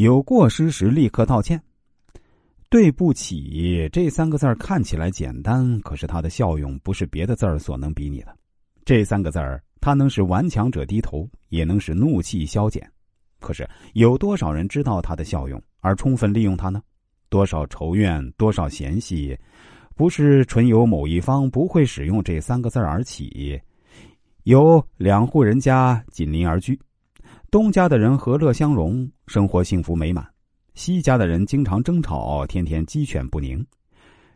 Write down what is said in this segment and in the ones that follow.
有过失时立刻道歉。对不起这三个字儿看起来简单，可是它的效用不是别的字儿所能比拟的。这三个字儿，它能使顽强者低头，也能使怒气消减。可是有多少人知道它的效用而充分利用它呢？多少仇怨，多少嫌隙，不是纯由某一方不会使用这三个字而起。有两户人家紧邻而居，东家的人和乐相融，生活幸福美满。西家的人经常争吵，天天鸡犬不宁。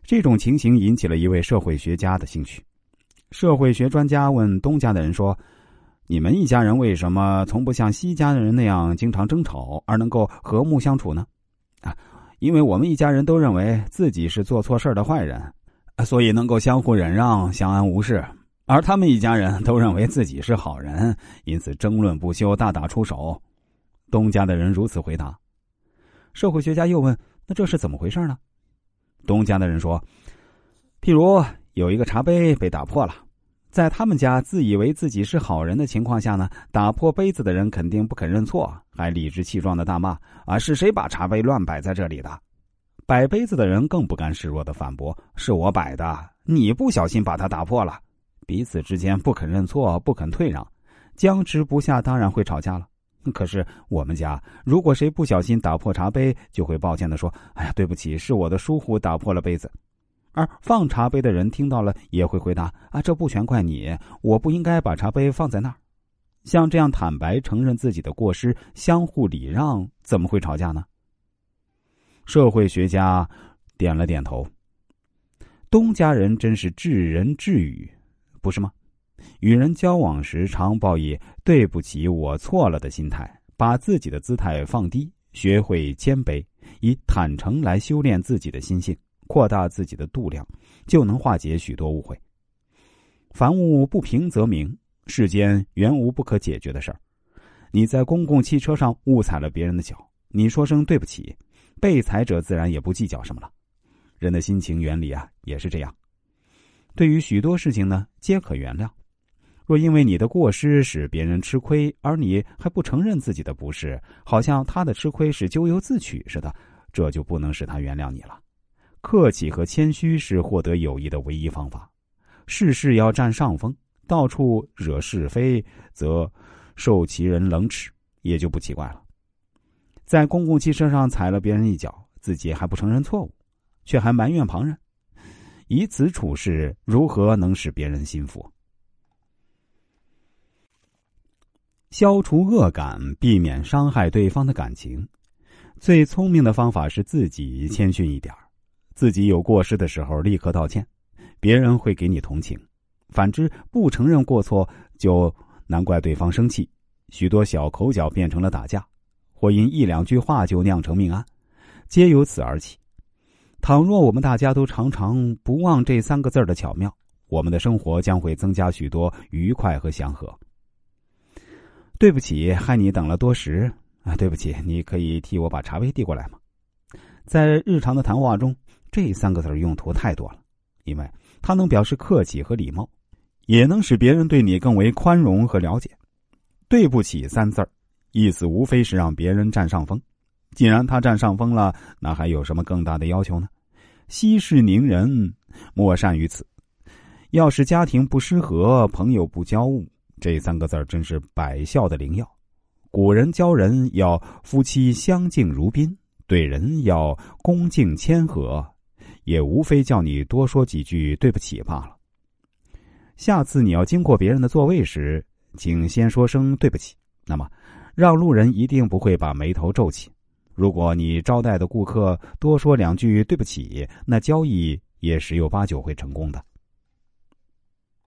这种情形引起了一位社会学家的兴趣。社会学专家问东家的人说：“你们一家人为什么从不像西家的人那样经常争吵，而能够和睦相处呢？”啊，因为我们一家人都认为自己是做错事的坏人，所以能够相互忍让，相安无事；而他们一家人都认为自己是好人，因此争论不休，大打出手。东家的人如此回答。社会学家又问：“那这是怎么回事呢？”东家的人说：“譬如有一个茶杯被打破了，在他们家自以为自己是好人的情况下呢，打破杯子的人肯定不肯认错，还理直气壮的大骂：‘啊，是谁把茶杯乱摆在这里的？’摆杯子的人更不甘示弱的反驳：‘是我摆的，你不小心把它打破了。’彼此之间不肯认错，不肯退让，僵持不下，当然会吵架了。”可是我们家，如果谁不小心打破茶杯，就会抱歉的说：“哎呀，对不起，是我的疏忽打破了杯子。”而放茶杯的人听到了，也会回答：“啊，这不全怪你，我不应该把茶杯放在那儿。”像这样坦白承认自己的过失，相互礼让，怎么会吵架呢？社会学家点了点头。东家人真是至人至语，不是吗？与人交往时，常抱以“对不起，我错了”的心态，把自己的姿态放低，学会谦卑，以坦诚来修炼自己的心性，扩大自己的度量，就能化解许多误会。凡物不平则鸣，世间原无不可解决的事儿。你在公共汽车上误踩了别人的脚，你说声对不起，被踩者自然也不计较什么了。人的心情原理啊，也是这样。对于许多事情呢，皆可原谅。若因为你的过失使别人吃亏，而你还不承认自己的不是，好像他的吃亏是咎由自取似的，这就不能使他原谅你了。客气和谦虚是获得友谊的唯一方法。事事要占上风，到处惹是非，则受其人冷耻，也就不奇怪了。在公共汽车上踩了别人一脚，自己还不承认错误，却还埋怨旁人，以此处事，如何能使别人心服？消除恶感，避免伤害对方的感情，最聪明的方法是自己谦逊一点自己有过失的时候立刻道歉，别人会给你同情；反之，不承认过错，就难怪对方生气。许多小口角变成了打架，或因一两句话就酿成命案，皆由此而起。倘若我们大家都常常不忘这三个字的巧妙，我们的生活将会增加许多愉快和祥和。对不起，害你等了多时啊！对不起，你可以替我把茶杯递过来吗？在日常的谈话中，这三个字用途太多了，因为它能表示客气和礼貌，也能使别人对你更为宽容和了解。对不起三字儿，意思无非是让别人占上风。既然他占上风了，那还有什么更大的要求呢？息事宁人，莫善于此。要是家庭不失和，朋友不交恶。这三个字真是百孝的灵药。古人教人要夫妻相敬如宾，对人要恭敬谦和，也无非叫你多说几句对不起罢了。下次你要经过别人的座位时，请先说声对不起，那么让路人一定不会把眉头皱起。如果你招待的顾客多说两句对不起，那交易也十有八九会成功的。